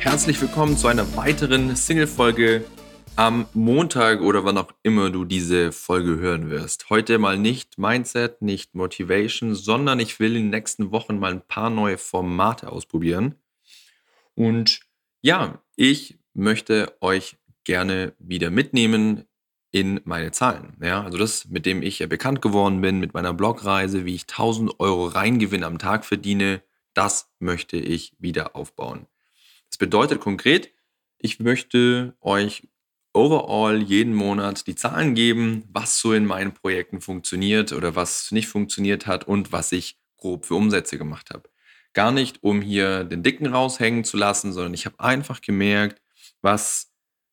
Herzlich willkommen zu einer weiteren Single-Folge am Montag oder wann auch immer du diese Folge hören wirst. Heute mal nicht Mindset, nicht Motivation, sondern ich will in den nächsten Wochen mal ein paar neue Formate ausprobieren. Und ja, ich möchte euch gerne wieder mitnehmen in meine Zahlen. Ja, also das, mit dem ich ja bekannt geworden bin, mit meiner Blogreise, wie ich 1000 Euro Reingewinn am Tag verdiene, das möchte ich wieder aufbauen. Das bedeutet konkret, ich möchte euch overall jeden Monat die Zahlen geben, was so in meinen Projekten funktioniert oder was nicht funktioniert hat und was ich grob für Umsätze gemacht habe. Gar nicht, um hier den Dicken raushängen zu lassen, sondern ich habe einfach gemerkt, was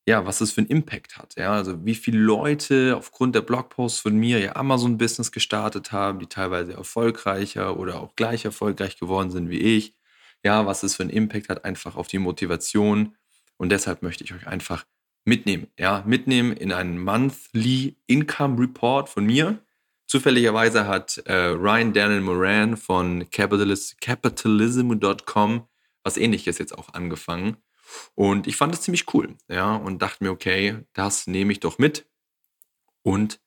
ja, was es für einen Impact hat. Ja, also wie viele Leute aufgrund der Blogposts von mir ihr Amazon-Business gestartet haben, die teilweise erfolgreicher oder auch gleich erfolgreich geworden sind wie ich. Ja, was es für einen Impact hat einfach auf die Motivation. Und deshalb möchte ich euch einfach mitnehmen. Ja, mitnehmen in einen Monthly Income Report von mir. Zufälligerweise hat äh, Ryan Daniel Moran von Capitalis Capitalism.com was ähnliches jetzt auch angefangen. Und ich fand es ziemlich cool, ja, und dachte mir, okay, das nehme ich doch mit und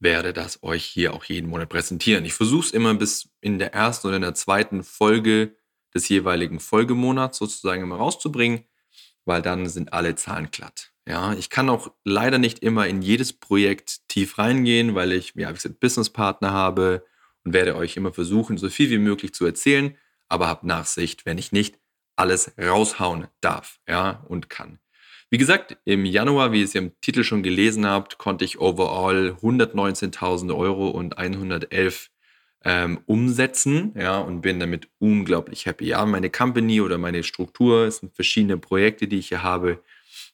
werde das euch hier auch jeden Monat präsentieren. Ich versuche es immer bis in der ersten oder in der zweiten Folge des jeweiligen Folgemonats sozusagen immer rauszubringen, weil dann sind alle Zahlen glatt. Ja, ich kann auch leider nicht immer in jedes Projekt tief reingehen, weil ich, ja, wie gesagt, Businesspartner habe und werde euch immer versuchen, so viel wie möglich zu erzählen, aber habt Nachsicht, wenn ich nicht alles raushauen darf, ja, und kann. Wie gesagt, im Januar, wie ihr es im Titel schon gelesen habt, konnte ich overall 119.000 Euro und 111 ähm, umsetzen, ja, und bin damit unglaublich happy. Ja, meine Company oder meine Struktur, es sind verschiedene Projekte, die ich hier habe,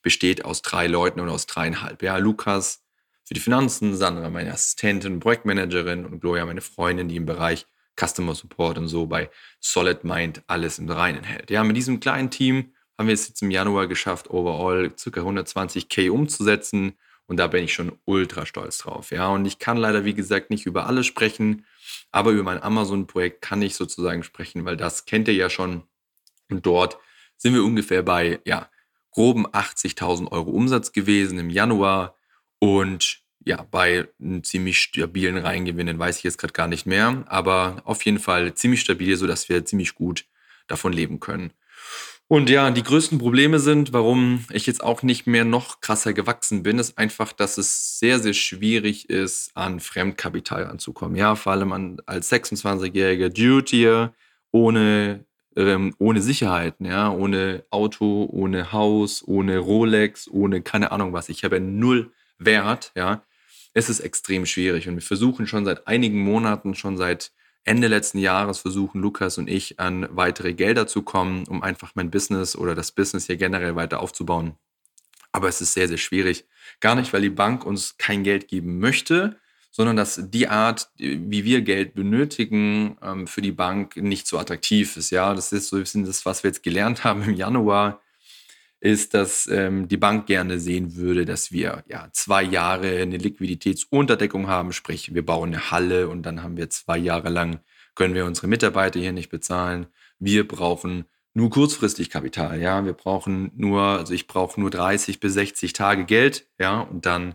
besteht aus drei Leuten und aus dreieinhalb. Ja, Lukas für die Finanzen, Sandra meine Assistentin, Projektmanagerin und Gloria meine Freundin, die im Bereich Customer Support und so bei Solid Mind alles im Reinen hält. Ja, mit diesem kleinen Team haben wir es jetzt im Januar geschafft, overall ca. 120k umzusetzen. Und da bin ich schon ultra stolz drauf. Ja, und ich kann leider, wie gesagt, nicht über alles sprechen, aber über mein Amazon-Projekt kann ich sozusagen sprechen, weil das kennt ihr ja schon. Und dort sind wir ungefähr bei, ja, groben 80.000 Euro Umsatz gewesen im Januar. Und ja, bei einem ziemlich stabilen Reingewinnen weiß ich jetzt gerade gar nicht mehr, aber auf jeden Fall ziemlich stabil, sodass wir ziemlich gut davon leben können. Und ja, die größten Probleme sind, warum ich jetzt auch nicht mehr noch krasser gewachsen bin, ist einfach, dass es sehr, sehr schwierig ist, an Fremdkapital anzukommen. Ja, vor allem an, als 26-jähriger Dude ohne, ähm, ohne Sicherheiten, ja, ohne Auto, ohne Haus, ohne Rolex, ohne keine Ahnung was. Ich habe null Wert, ja es ist extrem schwierig. Und wir versuchen schon seit einigen Monaten, schon seit Ende letzten Jahres, versuchen Lukas und ich an weitere Gelder zu kommen, um einfach mein Business oder das Business hier generell weiter aufzubauen. Aber es ist sehr, sehr schwierig. Gar nicht, weil die Bank uns kein Geld geben möchte, sondern dass die Art, wie wir Geld benötigen, ähm, für die Bank nicht so attraktiv ist. Ja, das ist so ein bisschen das, was wir jetzt gelernt haben im Januar ist, dass ähm, die Bank gerne sehen würde, dass wir ja zwei Jahre eine Liquiditätsunterdeckung haben, sprich wir bauen eine Halle und dann haben wir zwei Jahre lang können wir unsere Mitarbeiter hier nicht bezahlen. Wir brauchen nur kurzfristig Kapital, ja. Wir brauchen nur, also ich brauche nur 30 bis 60 Tage Geld, ja, und dann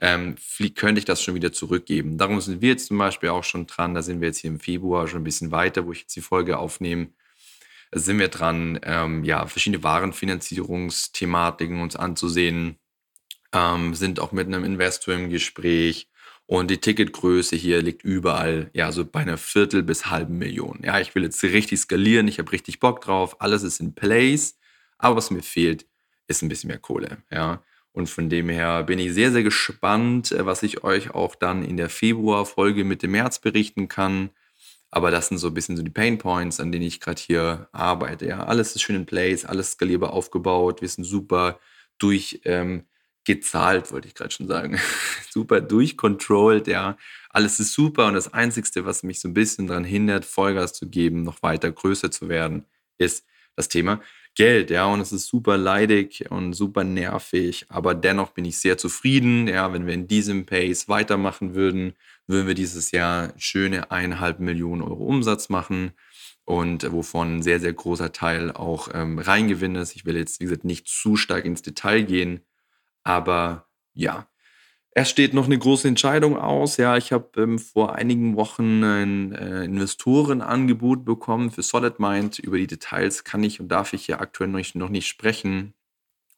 ähm, könnte ich das schon wieder zurückgeben. Darum sind wir jetzt zum Beispiel auch schon dran, da sind wir jetzt hier im Februar schon ein bisschen weiter, wo ich jetzt die Folge aufnehme, sind wir dran, ähm, ja, verschiedene Warenfinanzierungsthematiken uns anzusehen, ähm, sind auch mit einem Investor im Gespräch und die Ticketgröße hier liegt überall, ja, so bei einer Viertel bis halben Million. Ja, ich will jetzt richtig skalieren, ich habe richtig Bock drauf, alles ist in place, aber was mir fehlt, ist ein bisschen mehr Kohle, ja. Und von dem her bin ich sehr, sehr gespannt, äh, was ich euch auch dann in der Februarfolge mit dem März berichten kann. Aber das sind so ein bisschen so die Pain Points, an denen ich gerade hier arbeite. Ja, alles ist schön in place, alles skalierbar aufgebaut, wir sind super durch ähm, wollte ich gerade schon sagen. super durchcontrolled, ja. Alles ist super und das Einzige, was mich so ein bisschen daran hindert, Vollgas zu geben, noch weiter größer zu werden, ist das Thema Geld, ja. Und es ist super leidig und super nervig, aber dennoch bin ich sehr zufrieden, ja. Wenn wir in diesem Pace weitermachen würden, würden wir dieses Jahr schöne eineinhalb Millionen Euro Umsatz machen und wovon ein sehr, sehr großer Teil auch ähm, Reingewinn ist. Ich will jetzt, wie gesagt, nicht zu stark ins Detail gehen, aber ja, es steht noch eine große Entscheidung aus. Ja, ich habe ähm, vor einigen Wochen ein äh, Investorenangebot bekommen für Solid Mind. Über die Details kann ich und darf ich hier aktuell noch nicht, noch nicht sprechen.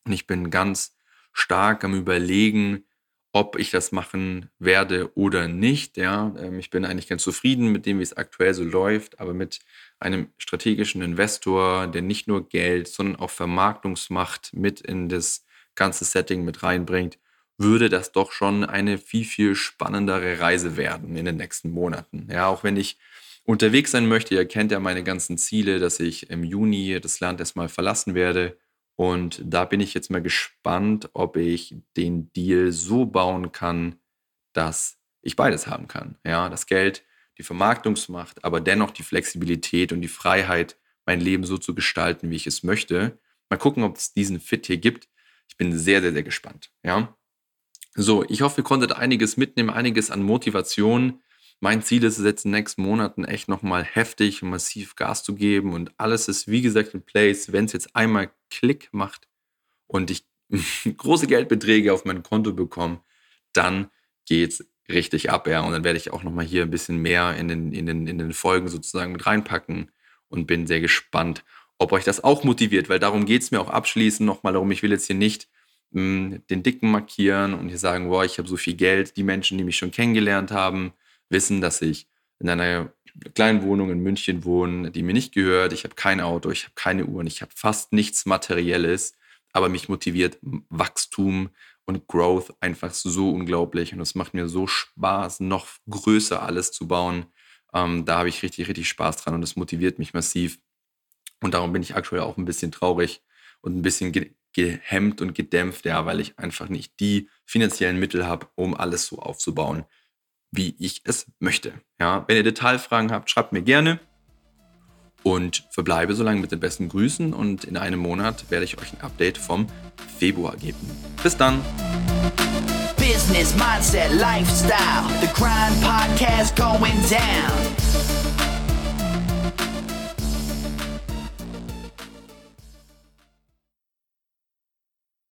Und ich bin ganz stark am Überlegen, ob ich das machen werde oder nicht. Ja, ähm, ich bin eigentlich ganz zufrieden mit dem, wie es aktuell so läuft, aber mit einem strategischen Investor, der nicht nur Geld, sondern auch Vermarktungsmacht mit in das ganze Setting mit reinbringt, würde das doch schon eine viel, viel spannendere Reise werden in den nächsten Monaten. Ja, auch wenn ich unterwegs sein möchte, ihr kennt ja meine ganzen Ziele, dass ich im Juni das Land erstmal verlassen werde. Und da bin ich jetzt mal gespannt, ob ich den Deal so bauen kann, dass ich beides haben kann. Ja, das Geld, die Vermarktungsmacht, aber dennoch die Flexibilität und die Freiheit, mein Leben so zu gestalten, wie ich es möchte. Mal gucken, ob es diesen Fit hier gibt. Ich bin sehr, sehr, sehr gespannt. Ja. So, ich hoffe, ihr konntet einiges mitnehmen, einiges an Motivation. Mein Ziel ist es jetzt in den nächsten Monaten echt nochmal heftig und massiv Gas zu geben und alles ist, wie gesagt, in place. Wenn es jetzt einmal Klick macht und ich große Geldbeträge auf mein Konto bekomme, dann geht es richtig ab, ja. Und dann werde ich auch nochmal hier ein bisschen mehr in den, in, den, in den Folgen sozusagen mit reinpacken und bin sehr gespannt, ob euch das auch motiviert, weil darum geht es mir auch abschließend nochmal darum. Ich will jetzt hier nicht mh, hm, den Dicken markieren und hier sagen, boah, ich habe so viel Geld. Die Menschen, die mich schon kennengelernt haben, wissen, dass ich in einer kleinen Wohnung in München wohne, die mir nicht gehört. Ich habe kein Auto, ich habe keine Uhren, ich habe fast nichts Materielles, aber mich motiviert Wachstum und Growth einfach so unglaublich und es macht mir so Spaß, noch größer alles zu bauen. Ähm, da habe ich richtig, richtig Spaß dran und das motiviert mich massiv. Und darum bin ich aktuell auch ein bisschen traurig und ein bisschen ge gehemmt und gedämpft, ja, weil ich einfach nicht die finanziellen Mittel habe, um alles so aufzubauen, wie ich es möchte. Ja, wenn ihr Detailfragen habt, schreibt mir gerne und verbleibe so lange mit den besten Grüßen und in einem Monat werde ich euch ein Update vom Februar geben. Bis dann! Business, mindset, lifestyle, the grind podcast going down.